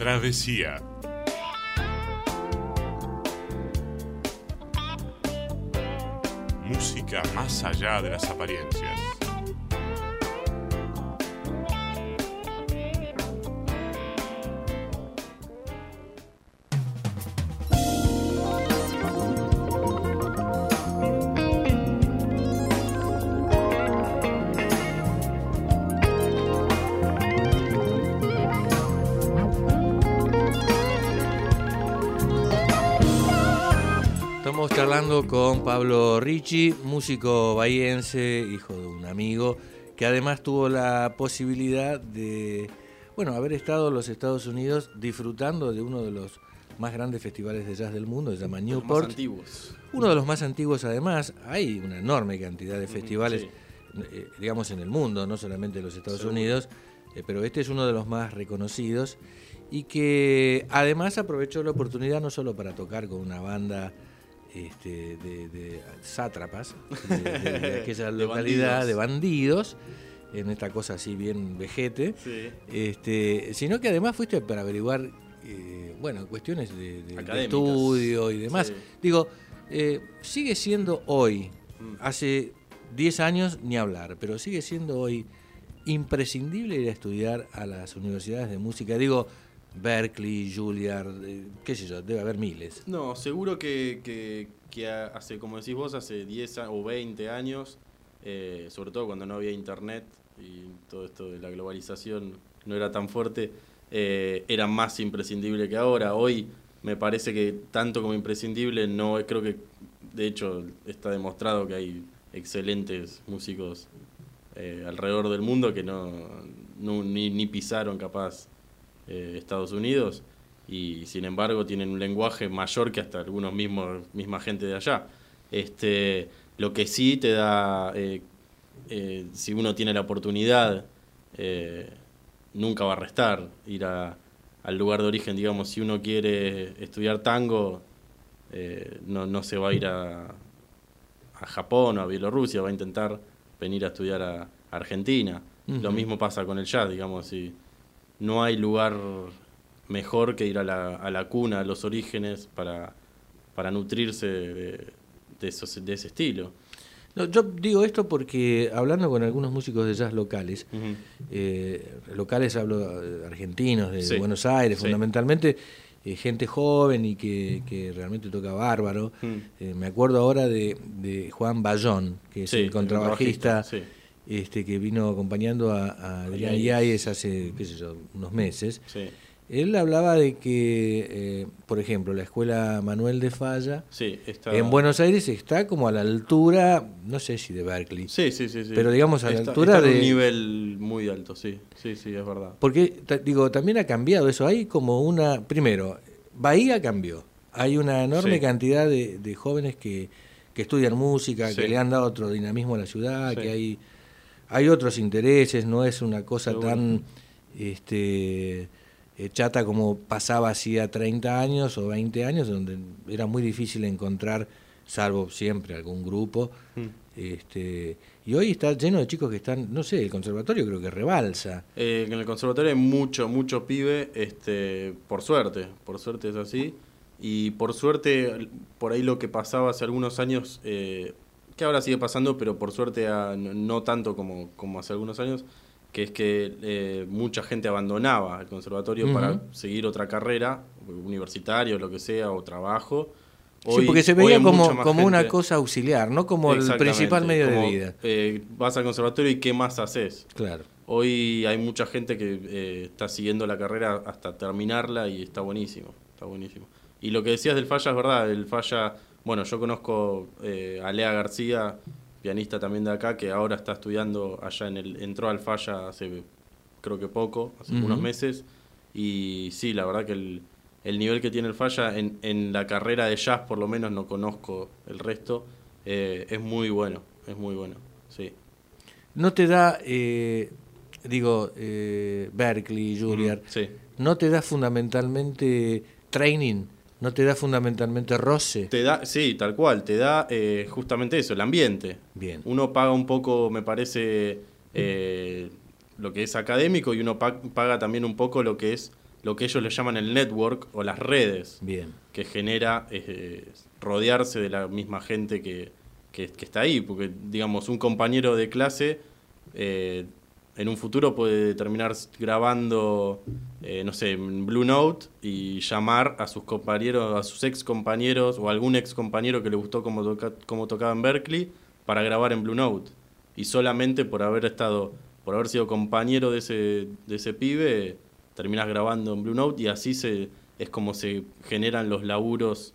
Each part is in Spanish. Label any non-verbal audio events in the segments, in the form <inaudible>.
Travesía. Música más allá de las apariencias. Con Pablo Ricci, músico bahiense, hijo de un amigo, que además tuvo la posibilidad de, bueno, haber estado en los Estados Unidos disfrutando de uno de los más grandes festivales de jazz del mundo, se llama Newport. Más antiguos. Uno de los más antiguos además, hay una enorme cantidad de festivales, sí. eh, digamos, en el mundo, no solamente en los Estados Seguro. Unidos, eh, pero este es uno de los más reconocidos y que además aprovechó la oportunidad no solo para tocar con una banda este, de, de sátrapas, de, de- de <laughs> aquella De localidad, bandidos. de bandidos, en esta cosa así bien vejete, Sí. este, sino que además fuiste para averiguar, eh, bueno, cuestiones de, de- de Académicas. estudio y demás. Sí. Digo, eh, sigue siendo hoy, Mm. hace 10 años ni hablar, pero sigue siendo hoy imprescindible ir a estudiar a las universidades de música. Digo, Berkeley, Juilliard, eh, qué sé yo, debe haber miles. No, seguro que, que- hace, como decís vos, hace 10 a- o 20 años, eh, sobre todo cuando no había internet y todo esto de la globalización no era tan fuerte, eh, era más imprescindible que ahora. Hoy me parece que tanto como imprescindible, no creo que, de hecho, está demostrado que hay excelentes músicos alrededor del mundo que no, no- ni, ni pisaron capaz eh, Estados Unidos y sin embargo tienen un lenguaje mayor que hasta algunos mismos misma gente de allá. Este, lo que sí te da, eh, eh, si uno tiene la oportunidad, nunca va a restar ir a- al lugar de origen, digamos, si uno quiere estudiar tango, no, no se va a ir a, a Japón o a Bielorrusia, va a intentar venir a estudiar a Argentina. Lo mismo pasa con el jazz, digamos, si no hay lugar mejor que ir a la, a la cuna, a los orígenes, para, para nutrirse de, de esos- de ese estilo. No, yo digo esto porque hablando con algunos músicos de jazz locales, eh, locales hablo de argentinos, de Sí, Buenos Aires, sí. fundamentalmente, eh, gente joven y que, que realmente toca bárbaro. Eh, me acuerdo ahora de, de Juan Bayón, que es Sí, el contrabajista, este, que vino acompañando a, a Adrián Yáñez. Hace, qué sé yo, unos meses. Sí, Él hablaba de que, eh, por ejemplo, la escuela Manuel de Falla sí, está... en Buenos Aires está como a la altura, no sé si de Berkeley, Sí, sí, sí, sí. Pero digamos a la altura está en de- un nivel muy alto, sí, sí, sí, es verdad. Porque, digo, también ha cambiado eso. Hay como una. Primero, Bahía cambió. Hay una enorme Sí. cantidad de, de jóvenes que, que estudian música, que le han dado otro dinamismo a la ciudad, que hay, hay otros intereses, no es una cosa tan este, eh, chata como pasaba hacía 30 años o 20 años, donde era muy difícil encontrar, salvo siempre algún grupo. Mm. Este, y hoy está lleno de chicos que están, no sé, el conservatorio creo que rebalsa. Eh, en el conservatorio hay mucho, mucho pibe, este, por suerte, por suerte es así. Y por suerte, por ahí lo que pasaba hace algunos años, eh, que ahora sigue pasando, pero por suerte a- no, no tanto como, como hace algunos años, que es que eh, mucha gente abandonaba el conservatorio para seguir otra carrera, universitaria o lo que sea, o trabajo. sí, porque se veía como, como una cosa auxiliar, no como el principal medio como, de vida. eh, vas al conservatorio y ¿qué más haces? Claro. Hoy hay mucha gente que eh, está siguiendo la carrera hasta terminarla y está buenísimo, está buenísimo. Y lo que decías del Falla es verdad, el Falla, bueno, yo conozco eh, a Lea García, pianista también de acá, que ahora está estudiando allá en el, entró al Falla hace creo que poco, hace unos meses, y sí, la verdad que el, el nivel que tiene el Falla en, en la carrera de jazz, por lo menos no conozco el resto, eh, es muy bueno, es muy bueno, sí. No te da, eh, digo, eh, Berkeley, Juilliard, Sí. no te da fundamentalmente training, no te da fundamentalmente roce. Te da, sí, tal cual, te da eh, justamente eso, el ambiente. Bien. Uno paga un poco, me parece, eh, lo que es académico y uno pa- paga también un poco lo que es lo que ellos le llaman el network o las redes Bien. que genera eh, rodearse de la misma gente que, que- que está ahí. Porque, digamos, un compañero de clase eh, en un futuro puede terminar grabando, eh, no sé, en Blue Note y llamar a sus compañeros, a sus ex compañeros o algún ex compañero que le gustó cómo, toca- cómo tocaba en Berkeley para grabar en Blue Note. Y solamente por haber estado, por haber sido compañero de ese, de ese pibe, terminas grabando en Blue Note y así se, es como se generan los laburos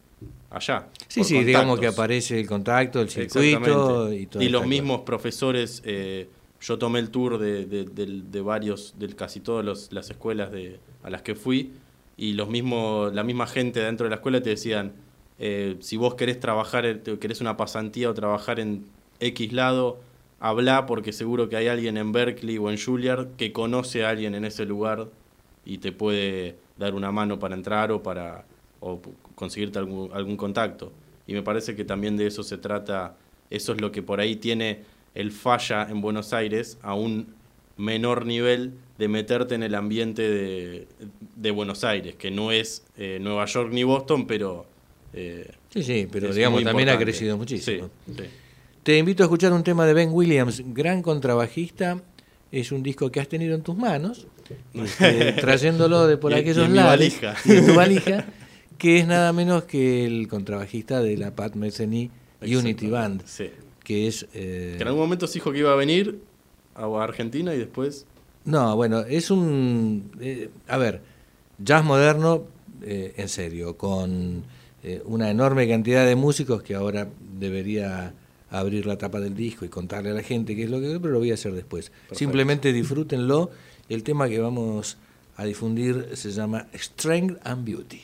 allá. Sí, sí, digamos que aparece el contacto, el circuito y todo. Y los mismos profesores, eh, yo tomé el tour de, de- varios, de casi todas las escuelas de, a las que fui, y los mismos, la misma gente dentro de la escuela te decían, eh, si vos querés trabajar, te- querés una pasantía o trabajar en X lado, habla porque seguro que hay alguien en Berkeley o en Juilliard que conoce a alguien en ese lugar y te puede dar una mano para entrar o para o conseguirte algún, algún contacto. Y me parece que también de eso se trata, eso es lo que por ahí tiene el falla en Buenos Aires a un menor nivel de meterte en el ambiente de, de Buenos Aires, que no es eh, Nueva York ni Boston, pero... eh, Sí, sí, pero digamos también ha crecido muchísimo. Sí, sí. Te invito a escuchar un tema de Ben Williams, gran contrabajista. Es un disco que has tenido en tus manos, <laughs> este, trayéndolo de por Y- y aquellos en lados. valija. y en tu valija, que es nada menos que el contrabajista de la Pat Metheny Unity Band, sí. Que es... eh, Que en algún momento se dijo que iba a venir a Argentina y después... No, bueno, es un... eh, a ver, jazz moderno, eh, en serio, con eh, una enorme cantidad de músicos que ahora debería abrir la tapa del disco y contarle a la gente qué es lo que... Pero lo voy a hacer después. Simplemente disfrútenlo. El tema que vamos a difundir se llama Strength and Beauty.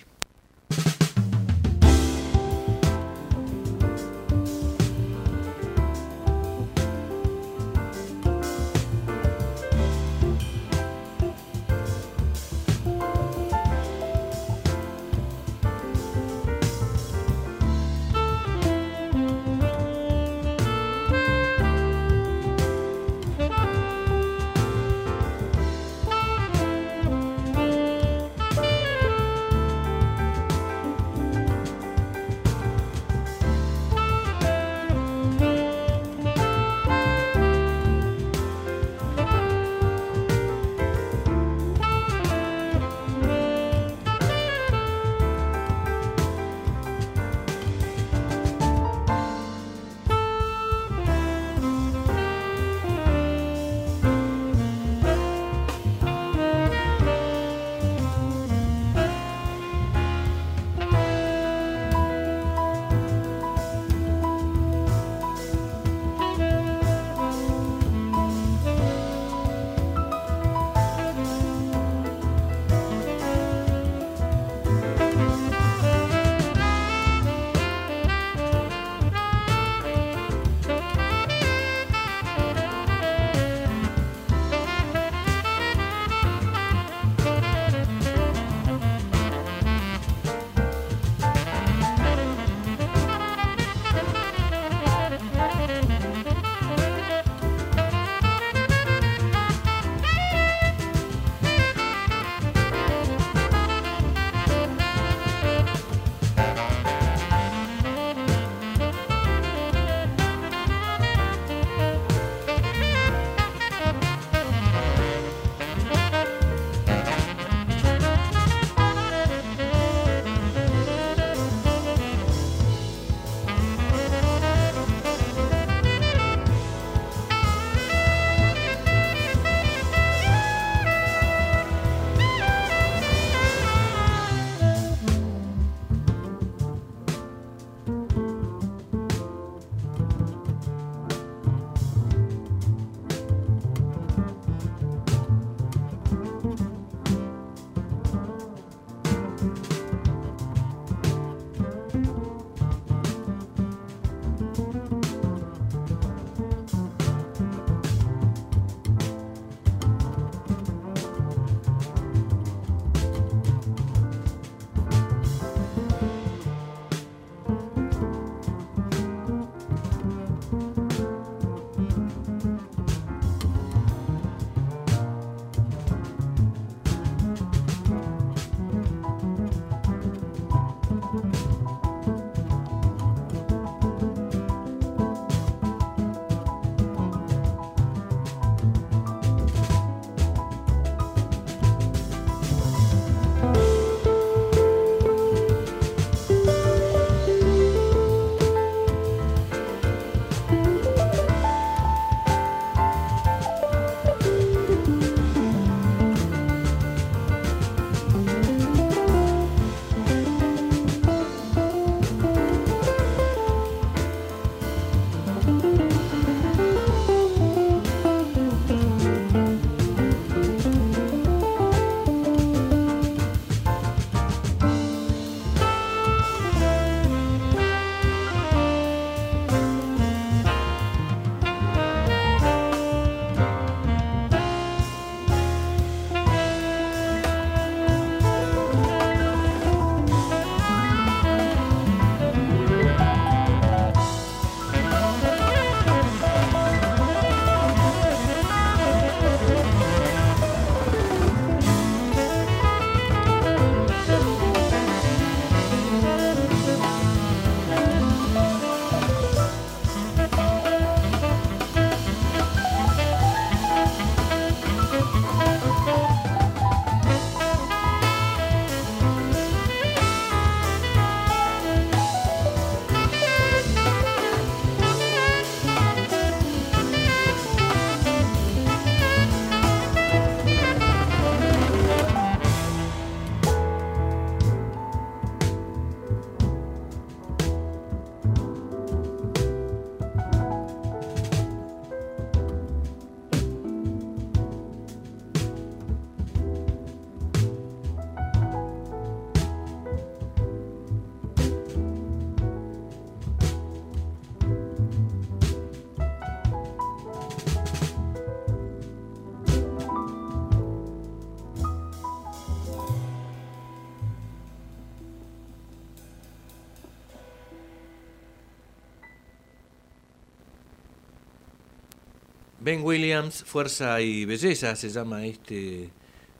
Ben Williams, Fuerza y Belleza se llama este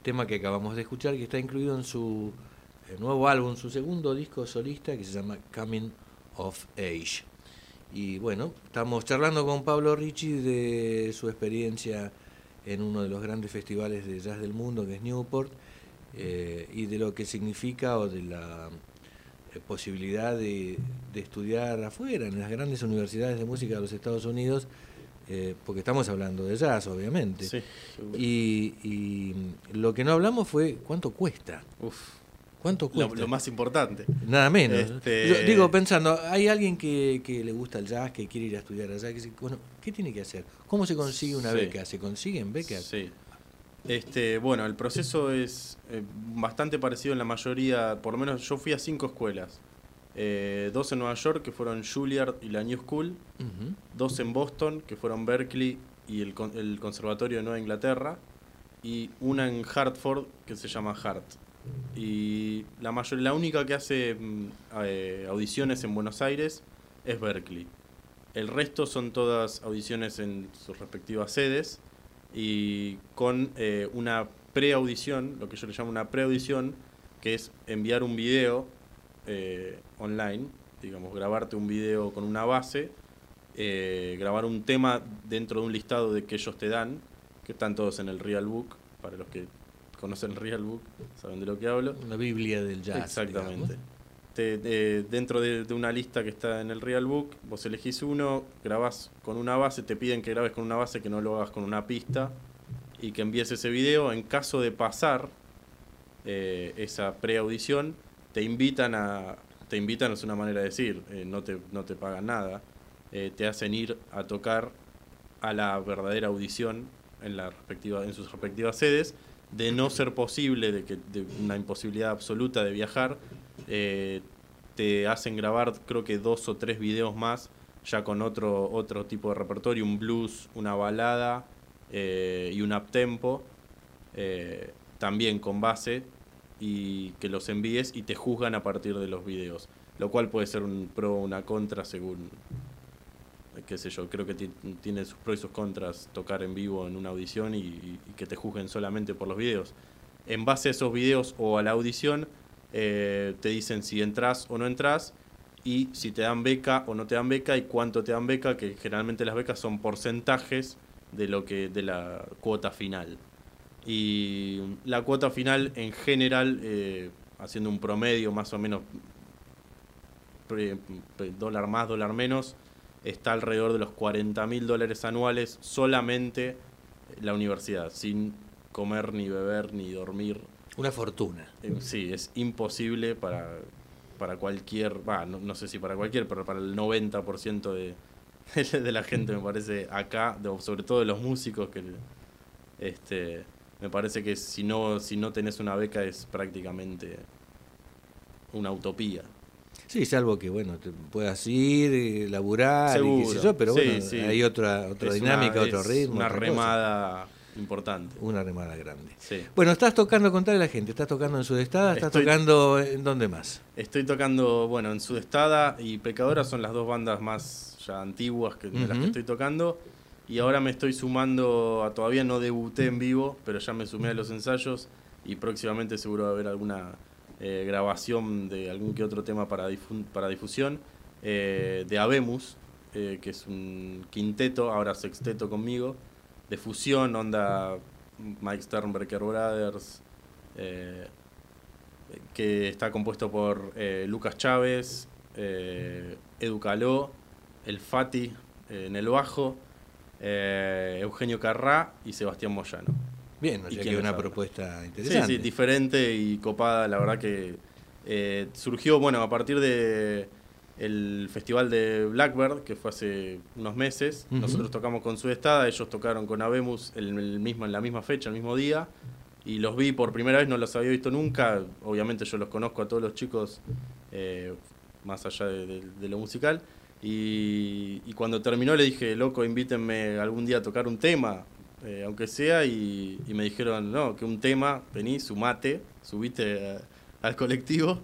tema que acabamos de escuchar, que está incluido en su eh, nuevo álbum, su segundo disco solista, que se llama Coming of Age. Y bueno, estamos charlando con Pablo Ricci de su experiencia en uno de los grandes festivales de jazz del mundo, que es Newport, eh, y de lo que significa o de la eh, posibilidad de, de, estudiar afuera, en las grandes universidades de música de los Estados Unidos, eh, porque estamos hablando de jazz, obviamente. Sí, y, y, lo que no hablamos fue cuánto cuesta. Uf. ¿Cuánto cuesta? Lo, lo, más importante. Nada menos. Este... Yo digo, pensando, hay alguien que, que, le gusta el jazz, que quiere ir a estudiar allá, que bueno, ¿qué tiene que hacer? ¿Cómo se consigue una Sí. beca? ¿Se consiguen becas? Sí. Este, bueno, el proceso es eh, bastante parecido en la mayoría, por lo menos yo fui a cinco escuelas. Eh, dos en Nueva York, que fueron Juilliard y la New School. Dos en Boston, que fueron Berkeley y el, el Conservatorio de Nueva Inglaterra. Y una en Hartford, que se llama Hart. Y la, mayor, la única que hace mm, eh, audiciones en Buenos Aires es Berkeley. El resto son todas audiciones en sus respectivas sedes y con eh, una preaudición, lo que yo le llamo una preaudición, que es enviar un video eh, online, digamos, grabarte un video con una base, eh, grabar un tema dentro de un listado de que ellos te dan, que están todos en el Real Book, para los que conocen el Real Book, saben de lo que hablo. Una Biblia del jazz. Exactamente. Te- de- dentro de, de una lista que está en el Real Book, vos elegís uno, grabás con una base, te piden que grabes con una base, que no lo hagas con una pista y que envíes ese video. En caso de pasar eh, esa preaudición, te invitan a. Te invitan, es una manera de decir, eh, no, te, no te pagan nada. eh, te hacen ir a tocar a la verdadera audición en, en sus respectivas sedes. De no ser posible, de, que, una imposibilidad absoluta de viajar, eh, te hacen grabar creo que dos o tres videos más, ya con otro, otro tipo de repertorio, un blues, una balada y un uptempo, también con base, y que los envíes y te juzgan a partir de los videos, lo cual puede ser un pro o una contra según, qué sé yo, creo que ti- tiene sus pros y sus contras tocar en vivo en una audición y que te juzguen solamente por los videos. En base a esos videos o a la audición, eh, te dicen si entras o no entras y si te dan beca o no te dan beca y cuánto te dan beca, que generalmente las becas son porcentajes de lo que de la cuota final. Y la cuota final en general, eh, haciendo un promedio más o menos pre- pre- dólar más, dólar menos, está alrededor de los 40 mil dólares anuales solamente la universidad, sin comer ni beber ni dormir. Una fortuna. Eh, Sí, es imposible para, para cualquier, va, no, no sé si para cualquier, pero para el 90% de, <laughs> de la gente, me parece, acá, de- sobre todo de los músicos, que este me parece que si no, si no tenés una beca es prácticamente una utopía. Sí, salvo que bueno, te puedas ir, eh, laburar, y qué sé yo, pero Sí, bueno, sí. hay otra, otra Es dinámica, una- otro ritmo. Una cosa. remada importante. Una remada grande. Sí. Bueno, estás tocando, contale a la gente, estás tocando en Sudestada, estás Estoy- tocando en dónde más. Estoy tocando, bueno, en Sudestada y Pecadora son las dos bandas más ya antiguas que, de las que estoy tocando. Y ahora me estoy sumando, a, todavía no debuté en vivo, pero ya me sumé a los ensayos y próximamente seguro va a haber alguna eh, grabación de algún que otro tema para, para difusión eh, de Abemus, eh, que es un quinteto, ahora sexteto conmigo, de fusión, onda Mike Sternberger Brothers, que está compuesto por Lucas Chávez, Edu Caló, El Fati en el bajo, eh, Eugenio Carrá y Sebastián Moyano. Bien, o ¿Y sea que una propuesta Sí, interesante. sí, diferente y copada, la verdad que eh, surgió, bueno, a partir de el festival de Blackbird, que fue hace unos meses. Nosotros tocamos con Sudestada, ellos tocaron con Abemus el, el mismo, en la misma fecha, el mismo día. Y los vi por primera vez, no los había visto nunca. Obviamente yo los conozco a todos los chicos, eh, más allá de, de- de lo musical. Y, cuando terminó le dije, loco, invítenme algún día a tocar un tema, eh, aunque sea. Y, me dijeron, no, que un tema, vení, sumate, subite a- al colectivo.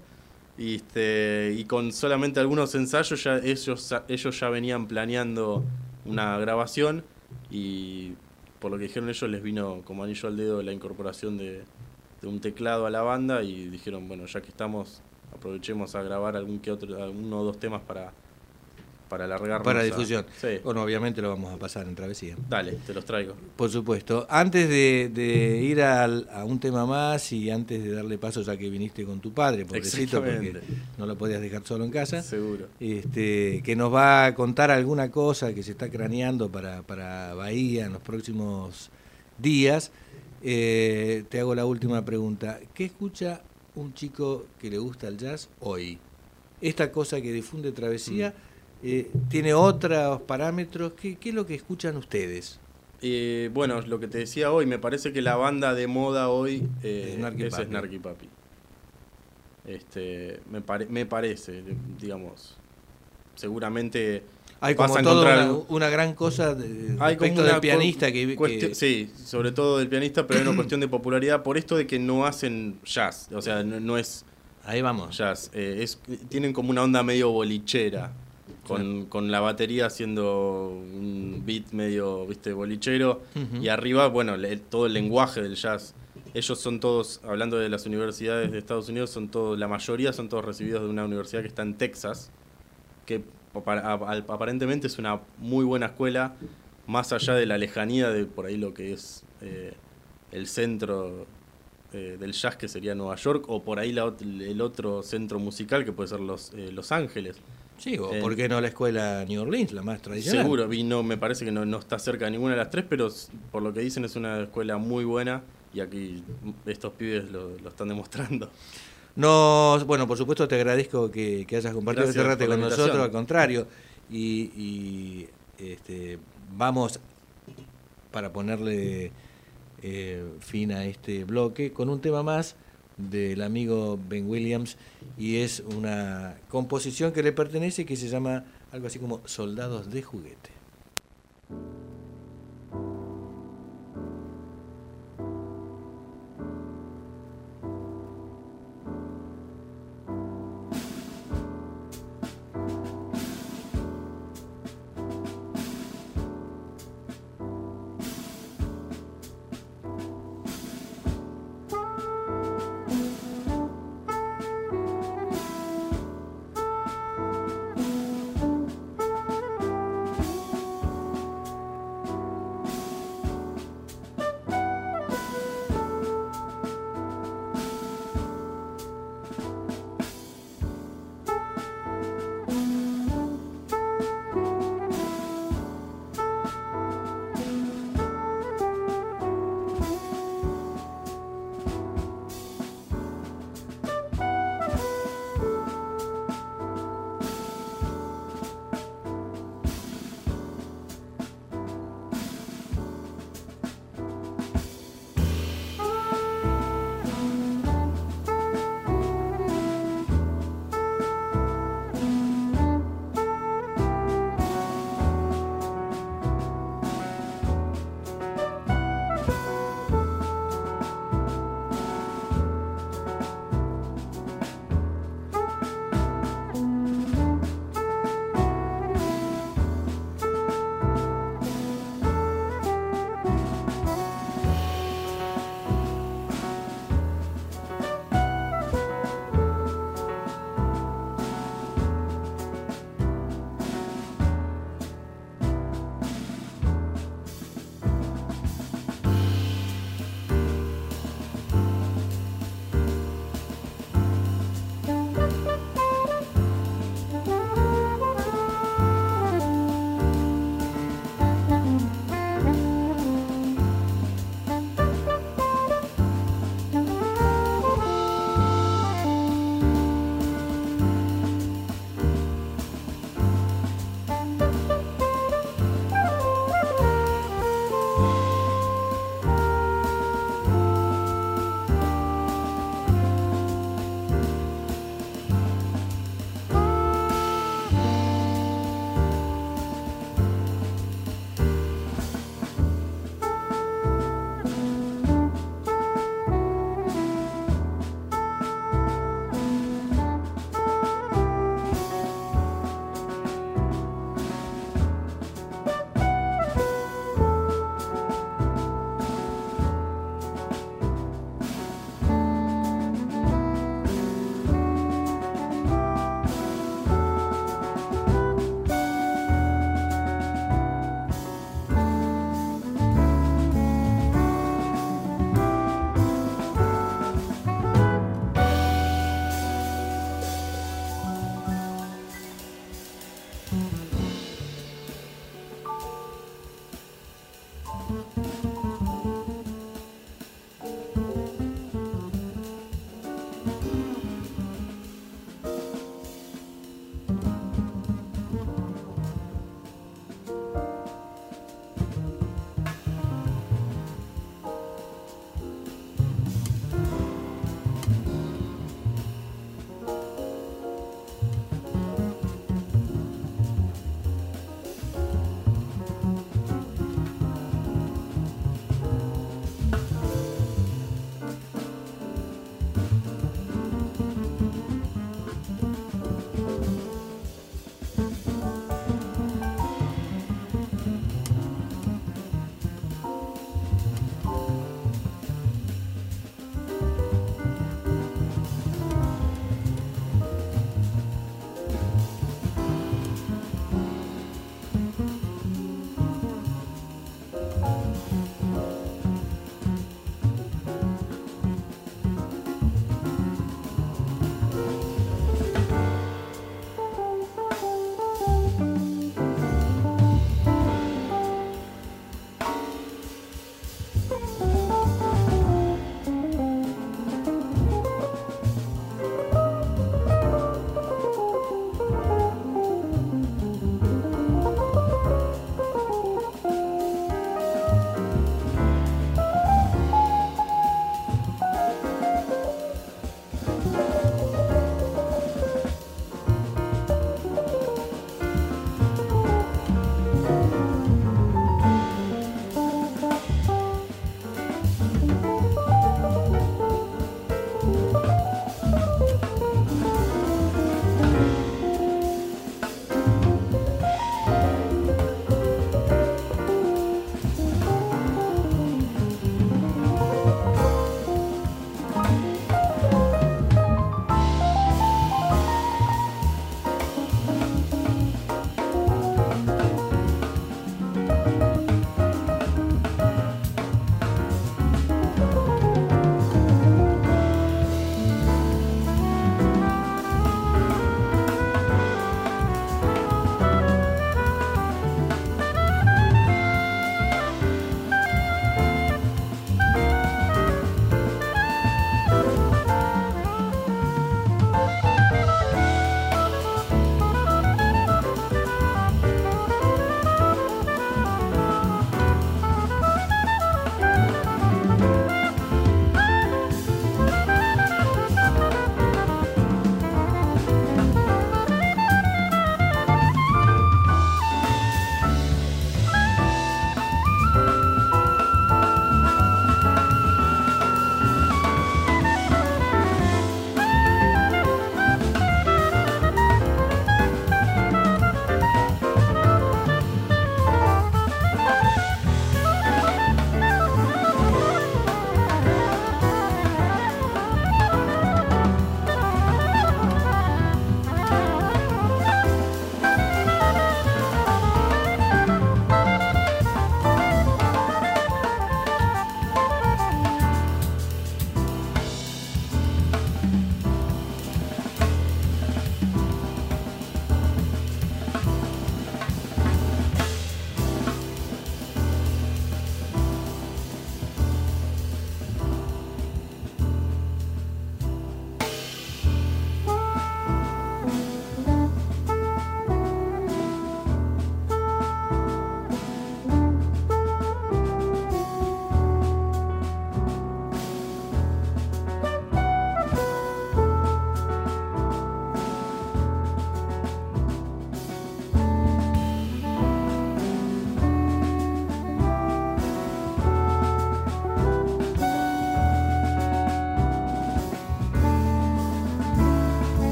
Y, este, y con solamente algunos ensayos ya ellos, ellos ya venían planeando una grabación y por lo que dijeron ellos les vino como anillo al dedo la incorporación de, de un teclado a la banda y dijeron, bueno, ya que estamos, aprovechemos a grabar algún que otro, uno o dos temas para, para alargarnos. Para a- difusión. Sí. Bueno, obviamente lo vamos a pasar en travesía. Dale, te los traigo. Por supuesto. Antes de, de ir al- a un tema más y antes de darle paso, ya que viniste con tu padre, pobrecito, porque no lo podías dejar solo en casa, Seguro. este, que nos va a contar alguna cosa que se está craneando para, para Bahía en los próximos días, eh, te hago la última pregunta. ¿Qué escucha un chico que le gusta el jazz hoy? Esta cosa que difunde Travesía eh, tiene otros parámetros. ¿Qué, qué es lo que escuchan ustedes? Eh, bueno, lo que te decía hoy, me parece que la banda de moda hoy eh, Snarky es. Snarky Papi. Este, me, pare- me parece, digamos. Seguramente Hay como encontrar una, una gran cosa de, Hay respecto del pianista que, que- Sí, sobre todo del pianista, pero hay una cuestión de popularidad por esto de que no hacen jazz. O sea, no, no es Ahí vamos. jazz. eh, es, tienen como una onda medio bolichera. Con, con la batería haciendo un beat medio, viste, bolichero. Y arriba, bueno, le- todo el lenguaje del jazz. Ellos son todos, hablando de las universidades de Estados Unidos, son todos, la mayoría son todos recibidos de una universidad que está en Texas, que apa- ap- aparentemente es una muy buena escuela, más allá de la lejanía de por ahí lo que es eh, el centro eh, del jazz que sería Nueva York, o por ahí la el otro centro musical que puede ser Los, eh, los Ángeles. Sí, o Eh, por qué no la escuela New Orleans, la más tradicional. Seguro, vino, me parece que no, no está cerca de ninguna de las tres, pero por lo que dicen es una escuela muy buena y aquí estos pibes lo, lo están demostrando. Nos, bueno, por supuesto te agradezco que, que hayas compartido Gracias este rato con nosotros, al contrario. Y, y, este, vamos para ponerle eh, fin a este bloque con un tema más del amigo Ben Williams y es una composición que le pertenece que se llama algo así como Soldados de Juguete.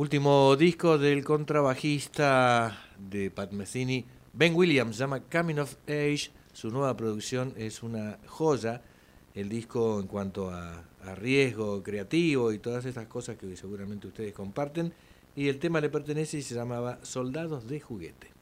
Último disco del contrabajista de Pat Metheny, Ben Williams, se llama Coming of Age. Su nueva producción es una joya. El disco en cuanto a, riesgo creativo y todas esas cosas que seguramente ustedes comparten. Y el tema le pertenece y se llamaba Soldados de Juguete.